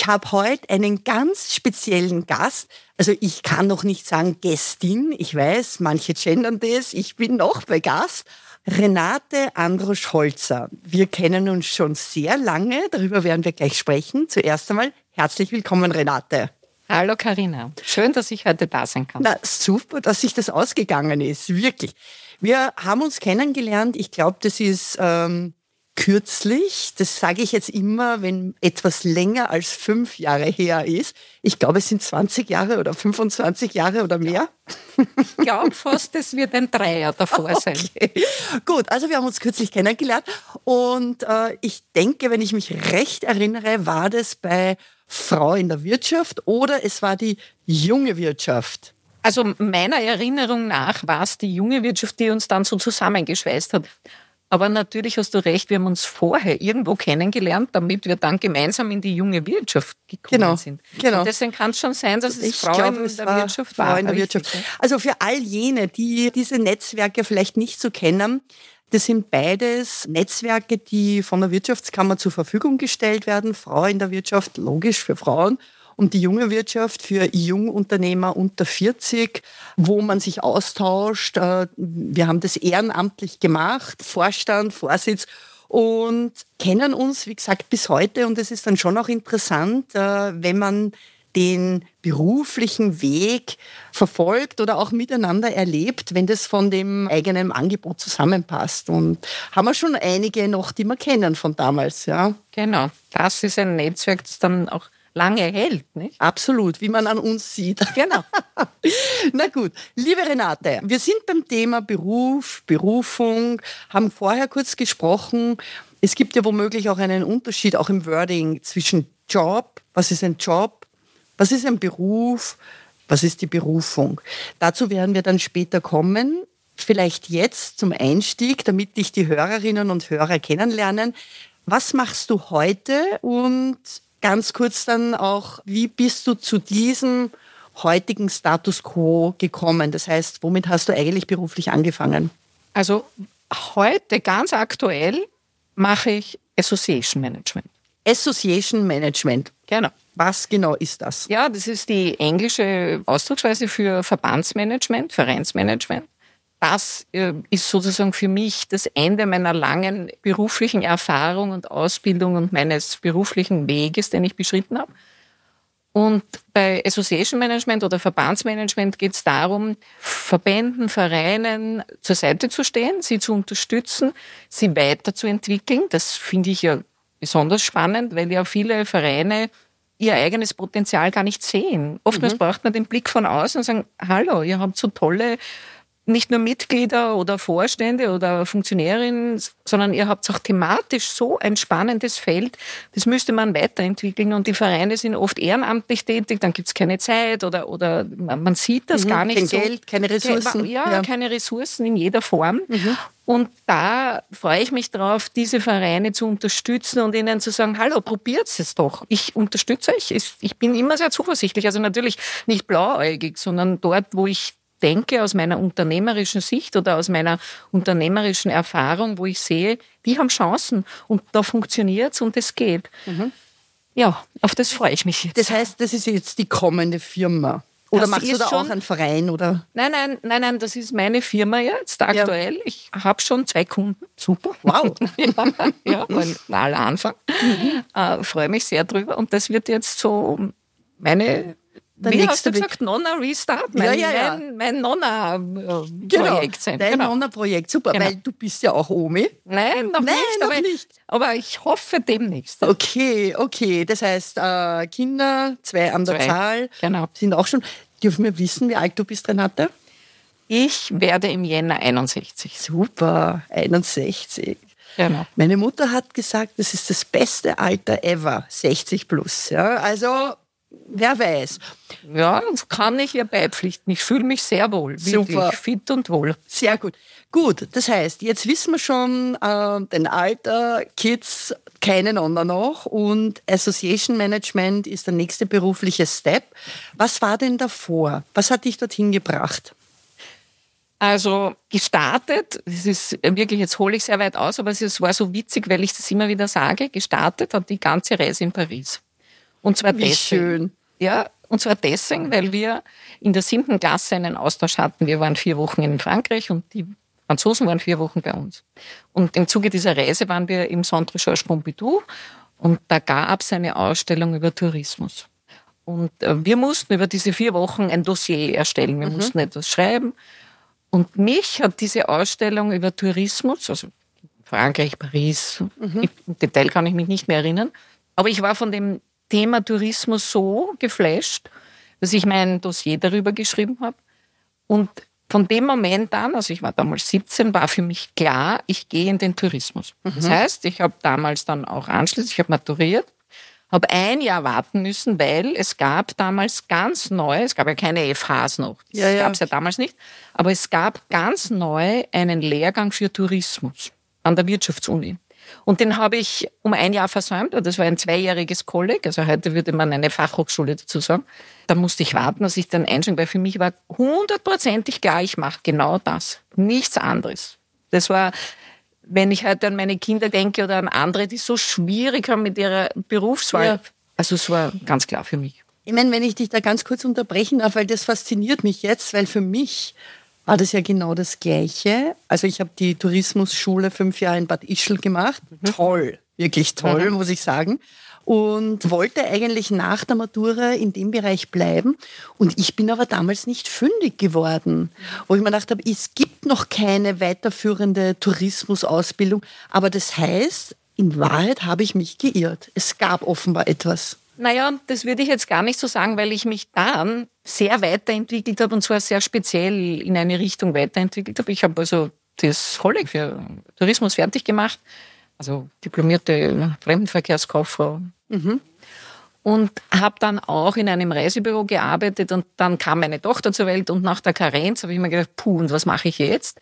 Ich habe heute einen ganz speziellen Gast. Also ich kann noch nicht sagen Gästin. Ich weiß, manche gendern das. Ich bin noch bei Gast. Renate Androsch-Holzer. Wir kennen uns schon sehr lange. Darüber werden wir gleich sprechen. Zuerst einmal herzlich willkommen, Renate. Hallo Karina, schön, dass ich heute da sein kann. Na, super, dass sich das ausgegangen ist, wirklich. Wir haben uns kennengelernt, ich glaube, das ist ähm, kürzlich, das sage ich jetzt immer, wenn etwas länger als fünf Jahre her ist. Ich glaube, es sind 20 Jahre oder 25 Jahre oder mehr. Ich glaube fast, es wird ein Dreier davor sein. Okay. Gut, also wir haben uns kürzlich kennengelernt und äh, ich denke, wenn ich mich recht erinnere, war das bei Frau in der Wirtschaft oder es war die junge Wirtschaft. Also meiner Erinnerung nach war es die junge Wirtschaft, die uns dann so zusammengeschweißt hat. Aber natürlich hast du recht, wir haben uns vorher irgendwo kennengelernt, damit wir dann gemeinsam in die junge Wirtschaft gekommen genau, sind. Genau. Und deswegen kann es schon sein, dass es ich Frauen glaube, in es der war Wirtschaft war. Frau in der Wirtschaft. Also für all jene, die diese Netzwerke vielleicht nicht so kennen, das sind beides Netzwerke, die von der Wirtschaftskammer zur Verfügung gestellt werden. Frau in der Wirtschaft, logisch für Frauen und die junge Wirtschaft für Jungunternehmer unter 40, wo man sich austauscht. Äh, wir haben das ehrenamtlich gemacht, Vorstand, Vorsitz und kennen uns, wie gesagt, bis heute. Und es ist dann schon auch interessant, äh, wenn man den beruflichen Weg verfolgt oder auch miteinander erlebt, wenn das von dem eigenen Angebot zusammenpasst. Und haben wir schon einige noch, die wir kennen von damals, ja. Genau. Das ist ein Netzwerk, das dann auch lange hält, nicht? Absolut, wie man an uns sieht. Genau. Na gut, liebe Renate, wir sind beim Thema Beruf, Berufung, haben vorher kurz gesprochen. Es gibt ja womöglich auch einen Unterschied, auch im Wording zwischen Job, was ist ein Job, was ist ein Beruf, was ist die Berufung. Dazu werden wir dann später kommen. Vielleicht jetzt zum Einstieg, damit dich die Hörerinnen und Hörer kennenlernen. Was machst du heute und ganz kurz dann auch, wie bist du zu diesem heutigen Status quo gekommen? Das heißt, womit hast du eigentlich beruflich angefangen? Also heute ganz aktuell mache ich Association Management. Association Management. Genau. Was genau ist das? Ja, das ist die englische Ausdrucksweise für Verbandsmanagement, Vereinsmanagement das äh, ist sozusagen für mich das Ende meiner langen beruflichen Erfahrung und Ausbildung und meines beruflichen Weges, den ich beschritten habe. Und bei Association Management oder Verbandsmanagement geht es darum, Verbänden, Vereinen zur Seite zu stehen, sie zu unterstützen, sie weiterzuentwickeln. Das finde ich ja besonders spannend, weil ja viele Vereine ihr eigenes Potenzial gar nicht sehen. Oftmals mhm. braucht man den Blick von außen und sagen, hallo, ihr habt so tolle nicht nur Mitglieder oder Vorstände oder Funktionärinnen, sondern ihr habt auch thematisch so ein spannendes Feld. Das müsste man weiterentwickeln und die Vereine sind oft ehrenamtlich tätig, dann gibt es keine Zeit oder, oder man sieht das mhm, gar nicht kein so. Geld, keine Ressourcen. Ja, ja, keine Ressourcen in jeder Form. Mhm. Und da freue ich mich drauf, diese Vereine zu unterstützen und ihnen zu sagen, hallo, probiert es doch. Ich unterstütze euch. Ich bin immer sehr zuversichtlich. Also natürlich nicht blauäugig, sondern dort, wo ich denke aus meiner unternehmerischen Sicht oder aus meiner unternehmerischen Erfahrung, wo ich sehe, die haben Chancen und da funktioniert's und es geht. Mhm. Ja, auf das freue ich mich jetzt. Das heißt, das ist jetzt die kommende Firma. Oder das machst du da auch einen Verein? Oder? Nein, nein, nein, nein, das ist meine Firma jetzt aktuell. Ja. Ich habe schon zwei Kunden. Super. Wow. ja, war aller Anfang. Mhm. Äh, freue mich sehr drüber. Und das wird jetzt so meine der Wie nächste hast du gesagt, Nonna Restart? Mein, ja, ja, ja. mein, mein Nonna-Projekt genau, sein. Dein genau. Nonna-Projekt, super, genau. weil du bist ja auch Omi. Nein, noch Nein, nicht. Noch aber, nicht. aber ich hoffe demnächst. Okay, okay. Das heißt, äh, Kinder, zwei an der zwei. Zahl, genau. sind auch schon. Dürfen wir wissen, wie alt du bist, Renate? Ich werde im Jänner 61. Super, 61. Genau. Meine Mutter hat gesagt, das ist das beste Alter ever, 60 plus. Ja, also wer weiß. Ja, kann ich ihr beipflichten. Ich fühle mich sehr wohl. Wirklich Super. fit und wohl. Sehr gut. Gut, das heißt, jetzt wissen wir schon äh, den Alter, Kids keinen anderen noch und Association Management ist der nächste berufliche Step. Was war denn davor? Was hat dich dorthin gebracht? Also gestartet, das ist wirklich, jetzt hole ich sehr weit aus, aber es war so witzig, weil ich das immer wieder sage, gestartet hat die ganze Reise in Paris. Und zwar Wie deswegen. Schön. Ja, und zwar deswegen, weil wir in der siebten Klasse einen Austausch hatten. Wir waren vier Wochen in Frankreich und die Franzosen waren vier Wochen bei uns. Und im Zuge dieser Reise waren wir im Centre Georges Pompidou und da gab es eine Ausstellung über Tourismus. Und äh, wir mussten über diese vier Wochen ein Dossier erstellen. Wir mhm. mussten etwas schreiben. Und mich hat diese Ausstellung über Tourismus, also Frankreich, Paris, mhm. im Detail kann ich mich nicht mehr erinnern, aber ich war von dem Thema Tourismus so geflasht, dass ich mein Dossier darüber geschrieben habe. Und von dem Moment an, also ich war damals 17, war für mich klar, ich gehe in den Tourismus. Mhm. Das heißt, ich habe damals dann auch anschließend, ich habe maturiert, habe ein Jahr warten müssen, weil es gab damals ganz neu, es gab ja keine FHs noch, das ja, ja. gab es ja damals nicht, aber es gab ganz neu einen Lehrgang für Tourismus an der Wirtschaftsuni. Und den habe ich um ein Jahr versäumt. Das war ein zweijähriges Kolleg. Also heute würde man eine Fachhochschule dazu sagen. Da musste ich warten, dass ich dann einschränkte, weil für mich war hundertprozentig klar, ich mache genau das. Nichts anderes. Das war, wenn ich heute an meine Kinder denke oder an andere, die so schwierig haben mit ihrer Berufswahl. Ja. Also es war ganz klar für mich. Ich meine, wenn ich dich da ganz kurz unterbrechen darf, weil das fasziniert mich jetzt, weil für mich war das ja genau das Gleiche. Also ich habe die Tourismusschule fünf Jahre in Bad Ischl gemacht. Mhm. Toll, wirklich toll, mhm. muss ich sagen. Und wollte eigentlich nach der Matura in dem Bereich bleiben. Und ich bin aber damals nicht fündig geworden, wo ich mir gedacht habe, es gibt noch keine weiterführende Tourismusausbildung. Aber das heißt, in Wahrheit habe ich mich geirrt. Es gab offenbar etwas. Naja, das würde ich jetzt gar nicht so sagen, weil ich mich dann sehr weiterentwickelt habe und zwar sehr speziell in eine Richtung weiterentwickelt habe. Ich habe also das Kolleg für Tourismus fertig gemacht, also diplomierte Fremdenverkehrskauffrau. Mhm. Und habe dann auch in einem Reisebüro gearbeitet und dann kam meine Tochter zur Welt und nach der Karenz habe ich mir gedacht, puh, und was mache ich jetzt?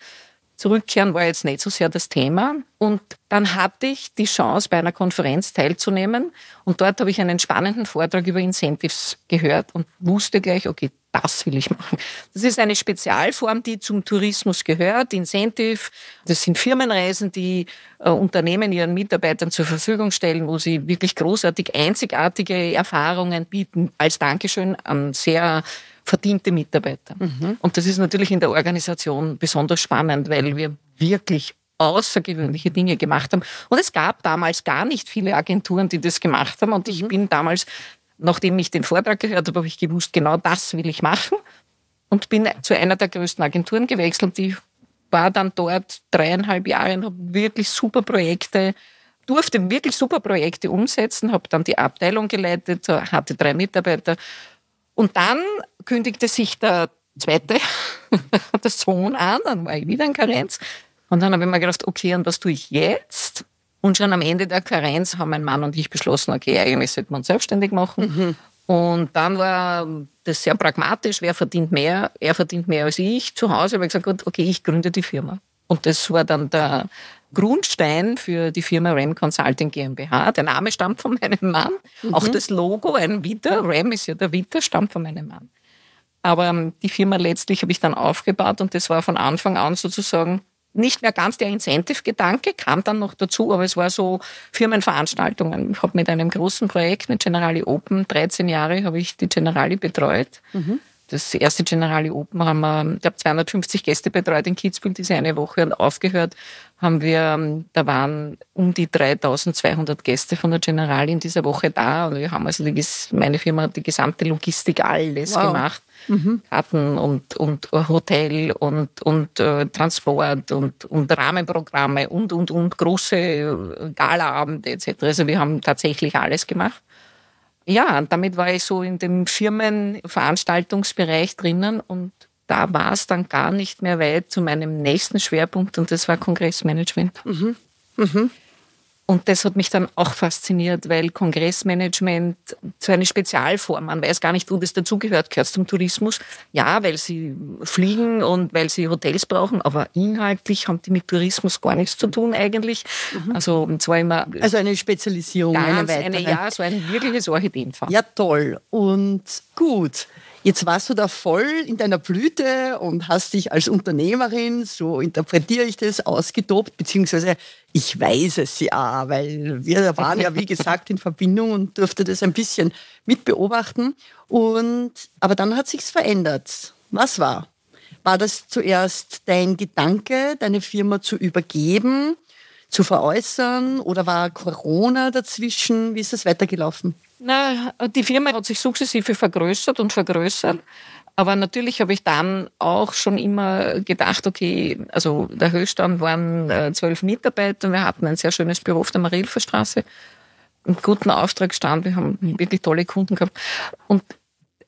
Zurückkehren war jetzt nicht so sehr das Thema. Und dann hatte ich die Chance, bei einer Konferenz teilzunehmen. Und dort habe ich einen spannenden Vortrag über Incentives gehört und wusste gleich, okay, das will ich machen. Das ist eine Spezialform, die zum Tourismus gehört. Incentive, das sind Firmenreisen, die äh, Unternehmen ihren Mitarbeitern zur Verfügung stellen, wo sie wirklich großartig, einzigartige Erfahrungen bieten als Dankeschön an sehr verdiente Mitarbeiter. Mhm. Und das ist natürlich in der Organisation besonders spannend, weil wir wirklich außergewöhnliche Dinge gemacht haben. Und es gab damals gar nicht viele Agenturen, die das gemacht haben. Und ich mhm. bin damals, nachdem ich den Vortrag gehört habe, habe ich gewusst, genau das will ich machen. Und bin zu einer der größten Agenturen gewechselt. Die war dann dort dreieinhalb Jahre und habe wirklich super Projekte, durfte wirklich super Projekte umsetzen, habe dann die Abteilung geleitet, hatte drei Mitarbeiter. Und dann kündigte sich der zweite, der Sohn an, dann war ich wieder in Karenz. Und dann habe ich mir gedacht, okay, und was tue ich jetzt? Und schon am Ende der Karenz haben mein Mann und ich beschlossen, okay, eigentlich sollte man selbstständig machen. Mhm. Und dann war das sehr pragmatisch, wer verdient mehr? Er verdient mehr als ich. Zu Hause habe ich gesagt, okay, ich gründe die Firma. Und das war dann der Grundstein für die Firma RAM Consulting GmbH. Der Name stammt von meinem Mann. Mhm. Auch das Logo, ein Witter, RAM ist ja der Witter, stammt von meinem Mann. Aber ähm, die Firma letztlich habe ich dann aufgebaut und das war von Anfang an sozusagen nicht mehr ganz der Incentive-Gedanke, kam dann noch dazu, aber es war so Firmenveranstaltungen. Ich habe mit einem großen Projekt, mit Generali Open, 13 Jahre habe ich die Generali betreut. Mhm. Das erste Generali Open haben wir, ich habe 250 Gäste betreut in Kitzbühel diese eine Woche und aufgehört haben wir, ähm, da waren um die 3200 Gäste von der Generali in dieser Woche da und wir haben also die, meine Firma hat die gesamte Logistik alles wow. gemacht. Mhm. Karten und, und Hotel und, und äh, Transport und, und Rahmenprogramme und, und, und große äh, Galaabende etc. Also wir haben tatsächlich alles gemacht. Ja, und damit war ich so in dem Firmenveranstaltungsbereich drinnen und da war es dann gar nicht mehr weit zu meinem nächsten Schwerpunkt und das war Kongressmanagement. Mhm. Mhm. Und das hat mich dann auch fasziniert, weil Kongressmanagement so eine Spezialform, man weiß gar nicht, wo das dazugehört, gehört zum Tourismus. Ja, weil sie fliegen und weil sie Hotels brauchen, aber inhaltlich haben die mit Tourismus gar nichts zu tun eigentlich. Mhm. Also zwar immer. Also eine Spezialisierung, ganz eine weitere. Eine, ja, so ein wirkliches Orchideenfach. Ja, toll. Und gut. Jetzt warst du da voll in deiner Blüte und hast dich als Unternehmerin, so interpretiere ich das, ausgetobt, beziehungsweise ich weiß es ja, weil wir waren ja, wie gesagt, in Verbindung und durfte das ein bisschen mitbeobachten. Und, aber dann hat sich's verändert. Was war? War das zuerst dein Gedanke, deine Firma zu übergeben, zu veräußern oder war Corona dazwischen? Wie ist das weitergelaufen? Na, die Firma hat sich sukzessive vergrößert und vergrößert. Aber natürlich habe ich dann auch schon immer gedacht, okay, also der Höchststand waren äh, zwölf Mitarbeiter. Wir hatten ein sehr schönes Büro auf der Marilferstraße, einen guten Auftragsstand. Wir haben wirklich tolle Kunden gehabt. Und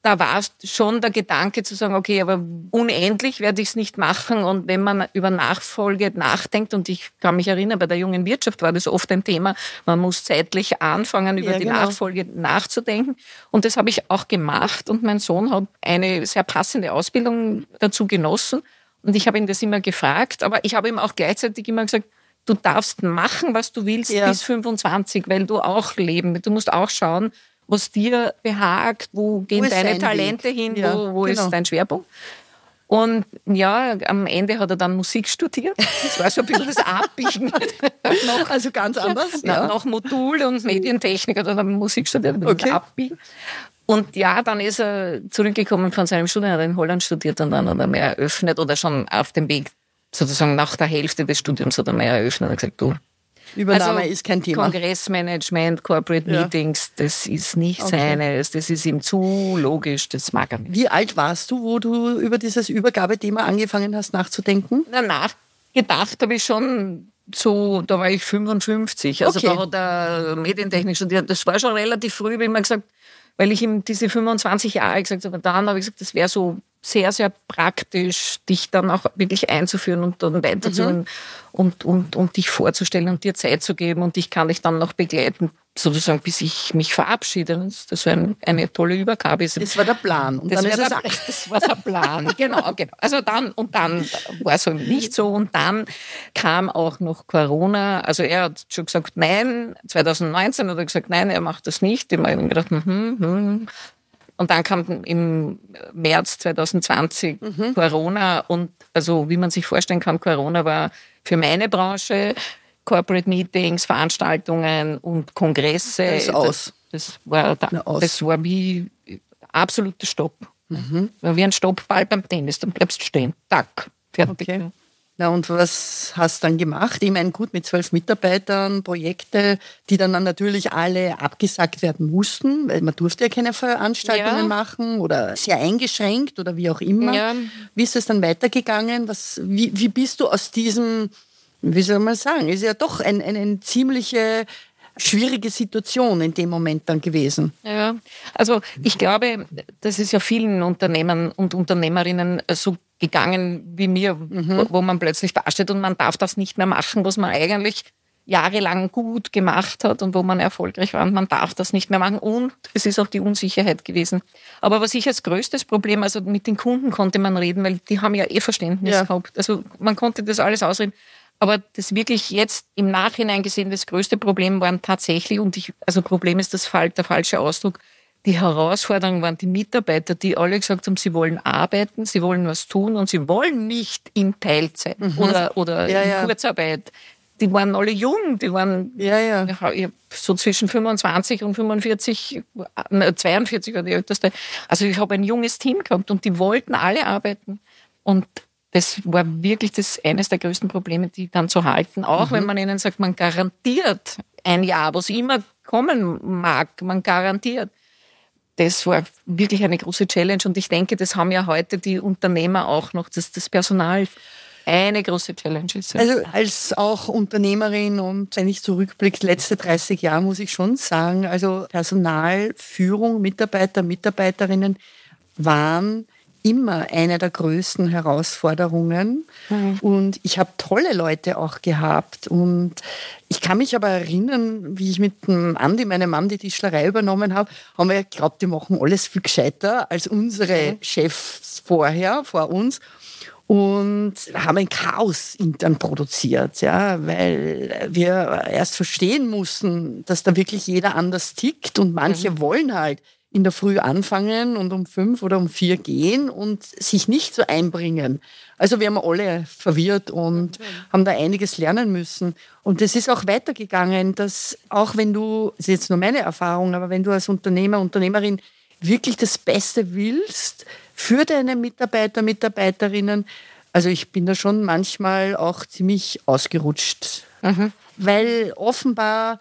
da war schon der Gedanke zu sagen, okay, aber unendlich werde ich es nicht machen. Und wenn man über Nachfolge nachdenkt, und ich kann mich erinnern, bei der jungen Wirtschaft war das oft ein Thema, man muss zeitlich anfangen, über ja, die genau. Nachfolge nachzudenken. Und das habe ich auch gemacht. Und mein Sohn hat eine sehr passende Ausbildung dazu genossen. Und ich habe ihn das immer gefragt, aber ich habe ihm auch gleichzeitig immer gesagt, du darfst machen, was du willst ja. bis 25, weil du auch leben. Du musst auch schauen, was dir behagt, wo gehen wo deine Talente Weg? hin, ja, wo, wo genau. ist dein Schwerpunkt. Und ja, am Ende hat er dann Musik studiert. Das war so ein bisschen das Abbiegen. noch, also ganz anders. Ja. Nach Modul und Medientechnik hat er dann Musik studiert, okay. Abbiegen. Und ja, dann ist er zurückgekommen von seinem Studium, hat er in Holland studiert und dann hat er mehr eröffnet oder schon auf dem Weg sozusagen nach der Hälfte des Studiums hat er mehr eröffnet und gesagt, du, Übernahme also, ist kein Thema. Kongressmanagement, Corporate ja. Meetings, das ist nicht okay. seines, das ist ihm zu logisch, das mag er nicht. Wie alt warst du, wo du über dieses Übergabethema angefangen hast nachzudenken? Na, nachgedacht habe ich schon so, da war ich 55. Also okay. da hat er Medientechnik studiert. Das war schon relativ früh, wie man gesagt, weil ich ihm diese 25 Jahre gesagt habe, dann habe ich gesagt, das wäre so sehr, sehr praktisch, dich dann auch wirklich einzuführen und dann weiterzuführen mhm. und, und, und dich vorzustellen und dir Zeit zu geben und dich kann ich dann noch begleiten, sozusagen, bis ich mich verabschiede. Das war ein, eine tolle Übergabe. Das war der Plan. Und das, dann ist der, das war der Plan, genau, genau. Also dann, und dann war es nicht so und dann kam auch noch Corona. Also er hat schon gesagt, nein, 2019 hat er gesagt, nein, er macht das nicht. Ich habe mir gedacht, hm, hm. Und dann kam im März 2020 mhm. Corona und also wie man sich vorstellen kann, Corona war für meine Branche Corporate Meetings, Veranstaltungen und Kongresse. Das ist aus. Das, war, da, das war wie absoluter Stopp. Mhm. Wie ein Stoppball beim Tennis, dann bleibst du stehen. Tack, fertig. Okay. Na und was hast du dann gemacht? Ich meine, gut, mit zwölf Mitarbeitern, Projekte, die dann, dann natürlich alle abgesagt werden mussten, weil man durfte ja keine Veranstaltungen ja. machen oder sehr eingeschränkt oder wie auch immer. Ja. Wie ist es dann weitergegangen? Was, wie, wie bist du aus diesem, wie soll man sagen, ist ja doch ein, ein, eine ziemliche schwierige Situation in dem Moment dann gewesen. Ja, also ich glaube, das ist ja vielen Unternehmern und Unternehmerinnen so gegangen wie mir, mhm. wo, wo, man plötzlich dasteht und man darf das nicht mehr machen, was man eigentlich jahrelang gut gemacht hat und wo man erfolgreich war und man darf das nicht mehr machen und es ist auch die Unsicherheit gewesen. Aber was ich als größtes Problem, also mit den Kunden konnte man reden, weil die haben ja eh Verständnis ja. gehabt. Also man konnte das alles ausreden. Aber das wirklich jetzt im Nachhinein gesehen, das größte Problem waren tatsächlich, und ich, also Problem ist das der falsche Ausdruck, die Herausforderung waren die Mitarbeiter, die alle gesagt haben, sie wollen arbeiten, sie wollen was tun und sie wollen nicht in Teilzeit mhm. oder, oder ja, in ja. Kurzarbeit. Die waren alle jung, die waren ja, so zwischen 25 und 45, 42 war die älteste. Also ich habe ein junges Team gehabt und die wollten alle arbeiten. Und das war wirklich das eines der größten Probleme, die dann zu halten. Auch mhm. wenn man ihnen sagt, man garantiert ein Jahr, was immer kommen mag, man garantiert das war wirklich eine große Challenge und ich denke, das haben ja heute die Unternehmer auch noch, dass das Personal eine große Challenge ist. Also als auch Unternehmerin und wenn ich zurückblicke, letzte 30 Jahre muss ich schon sagen, also Personalführung, Mitarbeiter, Mitarbeiterinnen waren immer eine der größten Herausforderungen. Mhm. Und ich habe tolle Leute auch gehabt. Und ich kann mich aber erinnern, wie ich mit dem Andi, meinem Mann, die Tischlerei übernommen habe, haben wir geglaubt, die machen alles viel gescheiter als unsere mhm. Chefs vorher, vor uns und haben ein Chaos intern produziert, ja, weil wir erst verstehen mussten, dass da wirklich jeder anders tickt und manche mhm. wollen halt in der Früh anfangen und um fünf oder um vier gehen und sich nicht so einbringen. Also wir haben alle verwirrt und mhm. haben da einiges lernen müssen. Und es ist auch weitergegangen, dass auch wenn du, das ist jetzt nur meine Erfahrung, aber wenn du als Unternehmer, Unternehmerin wirklich das Beste willst, für deine Mitarbeiter, Mitarbeiterinnen. Also ich bin da schon manchmal auch ziemlich ausgerutscht, mhm. weil offenbar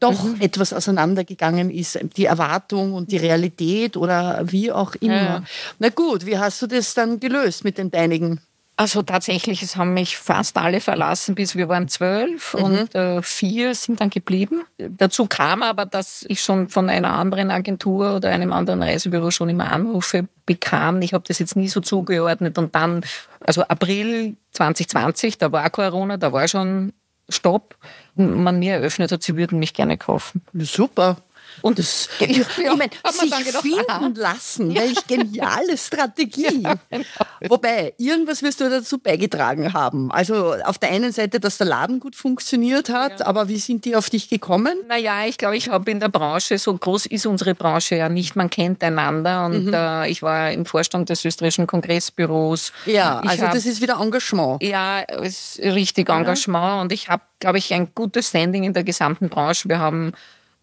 doch mhm. etwas auseinandergegangen ist, die Erwartung und die Realität oder wie auch immer. Ja. Na gut, wie hast du das dann gelöst mit den deinigen? Also tatsächlich, es haben mich fast alle verlassen, bis wir waren zwölf mhm. und äh, vier sind dann geblieben. Dazu kam aber, dass ich schon von einer anderen Agentur oder einem anderen Reisebüro schon immer Anrufe bekam. Ich habe das jetzt nie so zugeordnet und dann, also April 2020, da war Corona, da war schon Stopp. Man mir eröffnet hat, sie würden mich gerne kaufen. Super. Und das, ja, ich, ich meine, sich gedacht, finden lassen, ja. welch geniale Strategie. Ja, genau. Wobei, irgendwas wirst du dazu beigetragen haben. Also auf der einen Seite, dass der Laden gut funktioniert hat, aber wie sind die auf dich gekommen? Naja, ich glaube, ich habe in der Branche, so groß ist unsere Branche ja nicht, man kennt einander und mhm. äh, ich war im Vorstand des österreichischen Kongressbüros. Ja, ich also hab, das ist wieder Engagement. Ja, es ist richtig Engagement und ich habe, glaube ich, ein gutes Standing in der gesamten Branche. Wir haben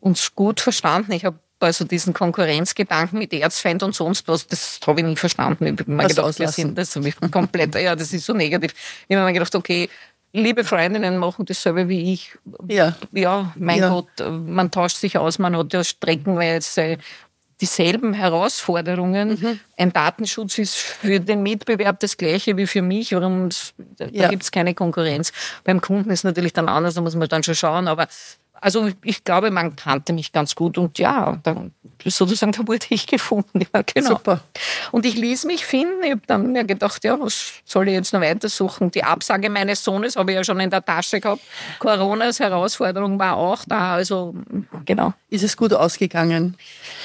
uns gut verstanden. Ich habe also diesen Konkurrenzgedanken mit Erzfeind und sonst was, das habe ich nie verstanden. Ich habe mir gedacht, wir sind das komplett, ja, das ist so negativ. Ich habe mir gedacht, okay, liebe Freundinnen machen dasselbe wie ich. Ja, ja mein ja. Gott, man tauscht sich aus, man hat ja streckenweise dieselben Herausforderungen. Mhm. Ein Datenschutz ist für den Mitbewerb das gleiche wie für mich. Warum, da ja. gibt es keine Konkurrenz. Beim Kunden ist natürlich dann anders, da muss man dann schon schauen. Aber also ich glaube, man kannte mich ganz gut und ja, dann, sozusagen, da wurde ich gefunden. Ja, genau. Super. Und ich ließ mich finden. Ich habe dann mir gedacht, ja, was soll ich jetzt noch weitersuchen? Die Absage meines Sohnes habe ich ja schon in der Tasche gehabt. Coronas Herausforderung war auch da. Also genau. Ist es gut ausgegangen?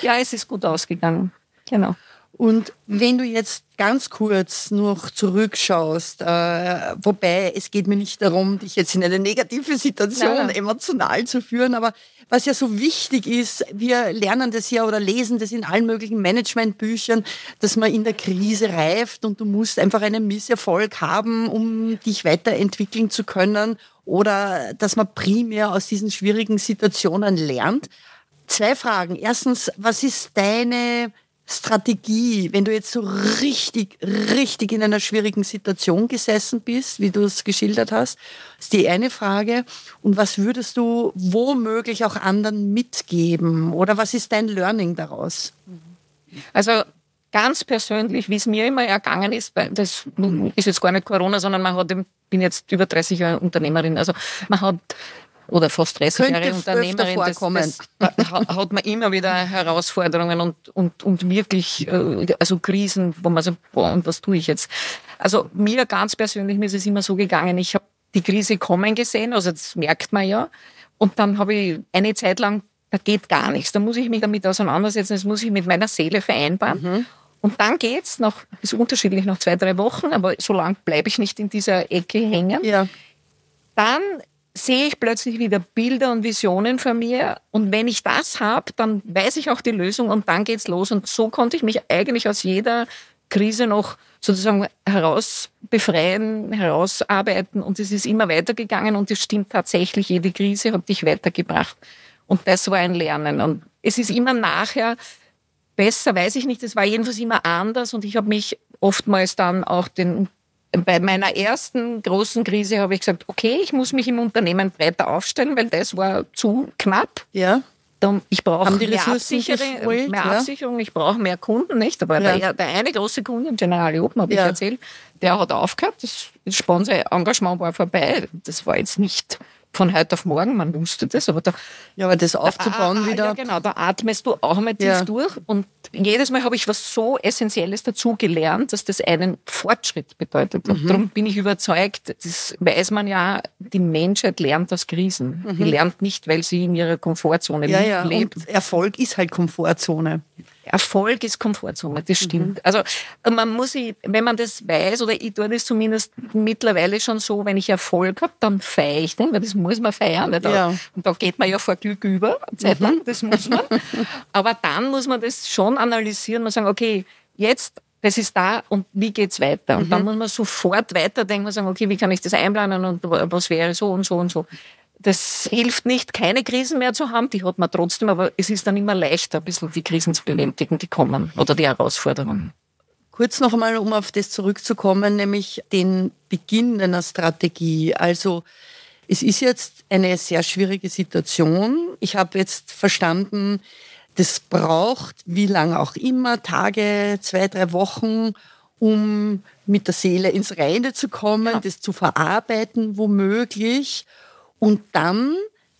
Ja, es ist gut ausgegangen. Genau. Und wenn du jetzt ganz kurz noch zurückschaust, äh, wobei es geht mir nicht darum, dich jetzt in eine negative Situation Nein. emotional zu führen, aber was ja so wichtig ist, wir lernen das ja oder lesen das in allen möglichen Managementbüchern, dass man in der Krise reift und du musst einfach einen Misserfolg haben, um dich weiterentwickeln zu können oder dass man primär aus diesen schwierigen Situationen lernt. Zwei Fragen. Erstens, was ist deine Strategie, wenn du jetzt so richtig, richtig in einer schwierigen Situation gesessen bist, wie du es geschildert hast, ist die eine Frage. Und was würdest du womöglich auch anderen mitgeben? Oder was ist dein Learning daraus? Also ganz persönlich, wie es mir immer ergangen ist, weil das ist jetzt gar nicht Corona, sondern man hat, ich bin jetzt über 30 Jahre Unternehmerin, also man hat oder fast 30 Könnte Jahre Unternehmerin, das, das hat man immer wieder Herausforderungen und, und, und wirklich, äh, also Krisen, wo man so, boah, und was tue ich jetzt? Also mir ganz persönlich, mir ist es immer so gegangen, ich habe die Krise kommen gesehen, also das merkt man ja. Und dann habe ich eine Zeit lang, da geht gar nichts, da muss ich mich damit auseinandersetzen, das muss ich mit meiner Seele vereinbaren. Mhm. Und dann geht's noch, ist unterschiedlich, noch zwei, drei Wochen, aber so lang bleibe ich nicht in dieser Ecke hängen. Ja. Dann sehe ich plötzlich wieder Bilder und Visionen von mir. Und wenn ich das habe, dann weiß ich auch die Lösung und dann geht's los. Und so konnte ich mich eigentlich aus jeder Krise noch sozusagen heraus befreien, herausarbeiten. Und es ist immer weitergegangen und es stimmt tatsächlich, jede Krise hat dich weitergebracht. Und das war ein Lernen. Und es ist immer nachher besser, weiß ich nicht. Es war jedenfalls immer anders und ich habe mich oftmals dann auch den bei meiner ersten großen Krise habe ich gesagt, okay, ich muss mich im Unternehmen breiter aufstellen, weil das war zu knapp. Ja. Ich brauche mehr, Absicherung, mehr. Absicherung, ich brauche mehr Kunden, nicht? Aber ja. der, der, eine große Kunde, General Open, habe ja. ich erzählt, der hat aufgehört, das Sponsor-Engagement war vorbei. Das war jetzt nicht von heute auf morgen, man wusste das, aber da, ja, aber das aufzubauen da, wieder. Ja, genau, da atmest du auch einmal tief ja. durch und jedes Mal habe ich was so Essentielles dazu gelernt, dass das einen Fortschritt bedeutet. Und mhm. darum bin ich überzeugt, das weiß man ja, die Menschheit lernt aus Krisen. Mhm. Die lernt nicht, weil sie in ihrer Komfortzone ja, ja. lebt. Und Erfolg ist halt Komfortzone. Erfolg ist Komfortzone, das stimmt. Mhm. Also man muss, wenn man das weiß, oder ich tue das zumindest mittlerweile schon so, wenn ich Erfolg habe, dann feiere ich den, weil das muss man feiern. Da, ja. Und da geht man ja vor Glück über, Zeit lang, mhm. das muss man. Aber dann muss man das schon analysieren und sagen, okay, jetzt das ist da und wie geht's weiter? Und mhm. dann muss man sofort weiterdenken und sagen, okay, wie kann ich das einplanen und was wäre so und so und so das hilft nicht, keine Krisen mehr zu haben, die hat man trotzdem, aber es ist dann immer leichter, ein bisschen die Krisen zu bewältigen, die kommen oder die Herausforderungen. Kurz noch einmal, um auf das zurückzukommen, nämlich den Beginn einer Strategie. Also es ist jetzt eine sehr schwierige Situation. Ich habe jetzt verstanden, das braucht, wie lange auch immer, Tage, zwei, drei Wochen, um mit der Seele ins Reine zu kommen, ja. das zu verarbeiten womöglich. Und dann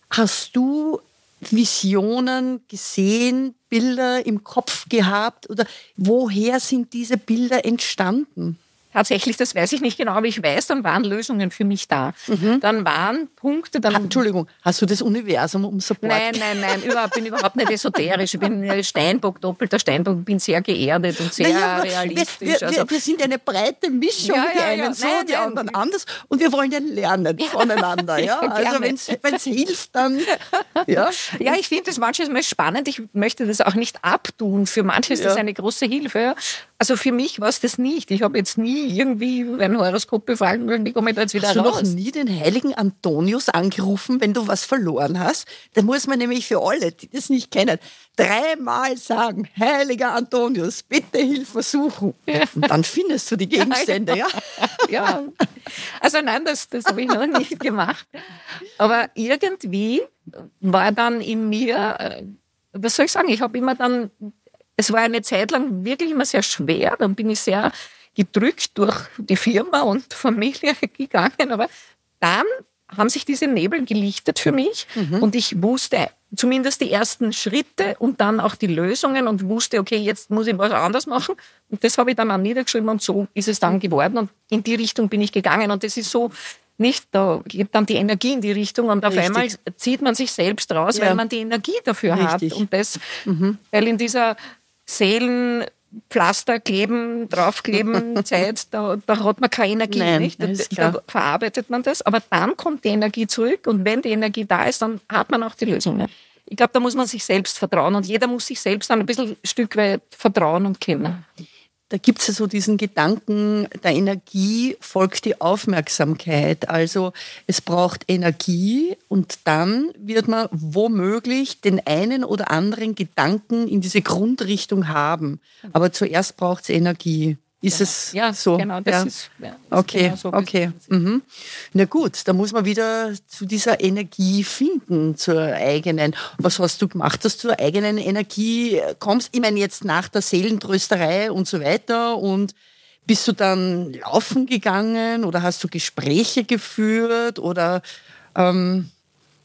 hast du Visionen gesehen, Bilder im Kopf gehabt oder woher sind diese Bilder entstanden? Tatsächlich, das weiß ich nicht genau, aber ich weiß, dann waren Lösungen für mich da. Mhm. Dann waren Punkte, dann. Entschuldigung, hast du das Universum um Support? Nein, nein, nein, überhaupt, bin überhaupt nicht esoterisch. Ich bin Steinbock, doppelter Steinbock, bin sehr geerdet und sehr naja, realistisch. Wir, wir, also. wir, sind eine breite Mischung, ja, die einen ja, so, nein, die nein. anderen anders und wir wollen ja lernen voneinander. Ja? Also wenn es hilft, dann. Ja, ja ich finde das manchmal spannend. Ich möchte das auch nicht abtun. Für manche ist das eine große Hilfe. Also für mich war es das nicht. Ich habe jetzt nie irgendwie ein Horoskop befragen komme ich da jetzt wieder hast raus. Hast du noch nie den heiligen Antonius angerufen, wenn du was verloren hast? Da muss man nämlich für alle, die das nicht kennen, dreimal sagen, heiliger Antonius, bitte Hilfe suchen. Ja. Und dann findest du die Gegenstände, ja? Ja. Also nein, das, das habe ich noch nicht gemacht. Aber irgendwie war dann in mir, äh, was soll ich sagen, ich habe immer dann es war eine Zeit lang wirklich immer sehr schwer. Dann bin ich sehr gedrückt durch die Firma und Familie gegangen. Aber dann haben sich diese Nebel gelichtet für mich mhm. und ich wusste zumindest die ersten Schritte und dann auch die Lösungen und wusste, okay, jetzt muss ich was anders machen. Und das habe ich dann auch niedergeschrieben und so ist es dann geworden und in die Richtung bin ich gegangen und das ist so nicht, da geht dann die Energie in die Richtung und auf Richtig. einmal zieht man sich selbst raus, ja. weil man die Energie dafür Richtig. hat und das, mhm. weil in dieser Seelenpflaster kleben, draufkleben, Zeit, da, da hat man keine Energie, Nein, nicht? Da, da, verarbeitet man das, aber dann kommt die Energie zurück und wenn die Energie da ist, dann hat man auch die Lösung. Ich glaube, da muss man sich selbst vertrauen und jeder muss sich selbst dann ein bisschen ein Stück weit vertrauen und kennen da gibt es ja so diesen Gedanken, der Energie folgt die Aufmerksamkeit. Also es braucht Energie und dann wird man womöglich den einen oder anderen Gedanken in diese Grundrichtung haben. Aber zuerst braucht es Energie. Ist ja. es ja, so? Genau, das ja. ist. Ja, das okay, genau so okay. Mhm. Na gut, da muss man wieder zu dieser Energie finden, zur eigenen. Was hast du gemacht, dass du zur eigenen Energie kommst? Ich meine, jetzt nach der Seelentrösterei und so weiter und bist du dann laufen gegangen oder hast du Gespräche geführt oder ähm,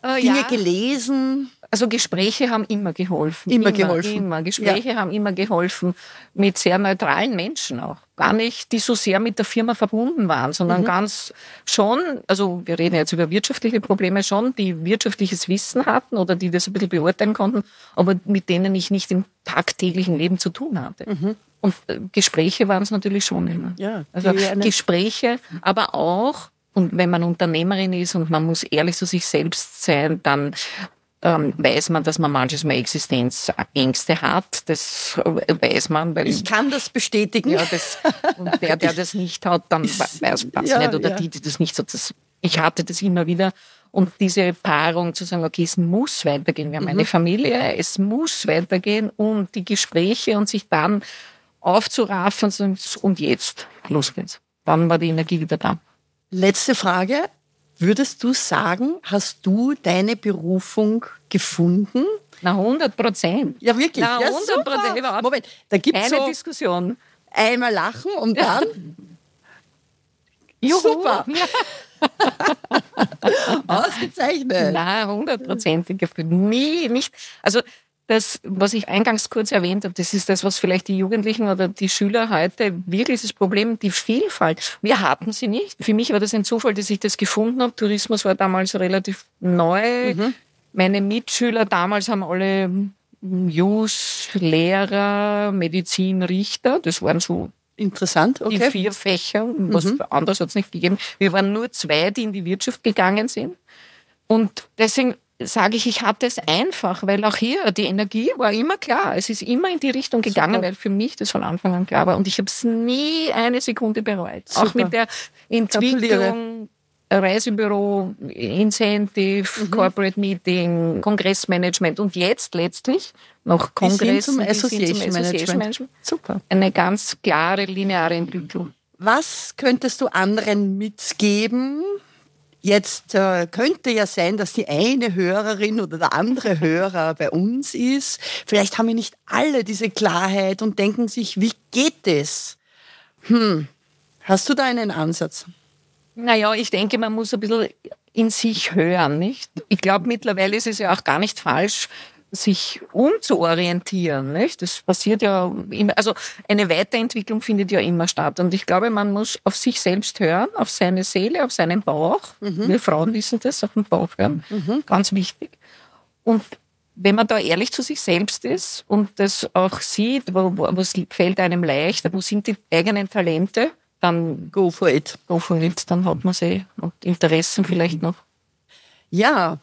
äh, Dinge gelesen? Also Gespräche haben immer geholfen. Immer, immer geholfen. Immer. Gespräche ja. haben immer geholfen mit sehr neutralen Menschen auch. Gar nicht, die so sehr mit der Firma verbunden waren, sondern mhm. ganz schon, also wir reden jetzt über wirtschaftliche Probleme schon, die wirtschaftliches Wissen hatten oder die das ein bisschen beurteilen konnten, aber mit denen ich nicht im tagtäglichen Leben zu tun hatte. Mhm. Und äh, Gespräche waren es natürlich schon immer. Ja, also Gespräche, aber auch und wenn man Unternehmerin ist und man muss ehrlich zu sich selbst sein, dann ähm, weiß man, dass man manches Mal Existenzängste hat. Das weiß man. Weil ich kann das bestätigen. Ja, das, und der, der das nicht hat, dann weiß das ja, nicht. Oder ja. die, die das nicht hat. Das, ich hatte das immer wieder. Und diese Paarung zu sagen, okay, es muss weitergehen. Wir haben mhm. eine Familie, es muss weitergehen. Und die Gespräche und sich dann aufzuraffen und jetzt, los geht's. Dann war die Energie wieder da. Letzte Frage. Würdest du sagen, hast du deine Berufung gefunden? Na, 100 Prozent. Ja, wirklich. Na, 100 Prozent. Ja, Moment, da gibt es so Diskussion. Einmal lachen und dann. Juhu. Super. Ausgezeichnet. Na, hundertprozentig erfüllt. Nie, nicht. Also das, was ich eingangs kurz erwähnt habe, das ist das, was vielleicht die Jugendlichen oder die Schüler heute wirklich das Problem, die Vielfalt. Wir hatten sie nicht. Für mich war das ein Zufall, dass ich das gefunden habe. Tourismus war damals relativ neu. Mhm. Meine Mitschüler damals haben alle Jus, Lehrer, Medizin, Richter. Das waren so Interessant, okay. Die vier Fächer, was mhm. anderes hat es nicht gegeben. Wir waren nur zwei, die in die Wirtschaft gegangen sind. Und deswegen sage ich, ich hatte es einfach, weil auch hier die Energie war immer klar. Es ist immer in die Richtung gegangen, Super. weil für mich das von Anfang an klar war. Und ich habe es nie eine Sekunde bereut. Super. Auch mit der Entwicklung, Reisebüro, Incentive, mhm. Corporate Meeting, Kongressmanagement und jetzt letztlich noch Kongress zum Association, zum Association Management. Super. Eine ganz klare lineare Entwicklung. Was könntest du anderen mitgeben, Jetzt äh, könnte ja sein, dass die eine Hörerin oder der andere Hörer bei uns ist. Vielleicht haben wir nicht alle diese Klarheit und denken sich, wie geht es? Hm, hast du da einen Ansatz? Naja, ich denke, man muss ein bisschen in sich hören, nicht? Ich glaube, mittlerweile ist es ja auch gar nicht falsch, sich umzuorientieren. Nicht? Das passiert ja immer, also eine Weiterentwicklung findet ja immer statt. Und ich glaube, man muss auf sich selbst hören, auf seine Seele, auf seinen Bauch. Mhm. Wir Frauen wissen das, auf den Bauch hören. Mhm. Ganz wichtig. Und wenn man da ehrlich zu sich selbst ist und das auch sieht, wo, wo, was fällt einem leicht, wo sind die eigenen Talente, dann go for it. Go for it, dann hat man sie und Interessen vielleicht noch. Ja,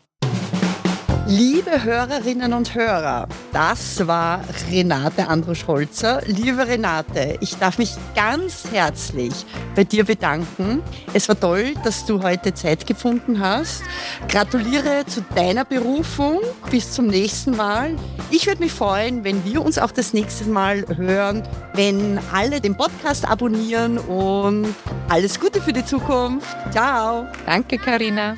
Liebe Hörerinnen und Hörer, das war Renate Andrusch-Holzer. Liebe Renate, ich darf mich ganz herzlich bei dir bedanken. Es war toll, dass du heute Zeit gefunden hast. Gratuliere zu deiner Berufung. Bis zum nächsten Mal. Ich würde mich freuen, wenn wir uns auch das nächste Mal hören, wenn alle den Podcast abonnieren und alles Gute für die Zukunft. Ciao. Danke, Karina.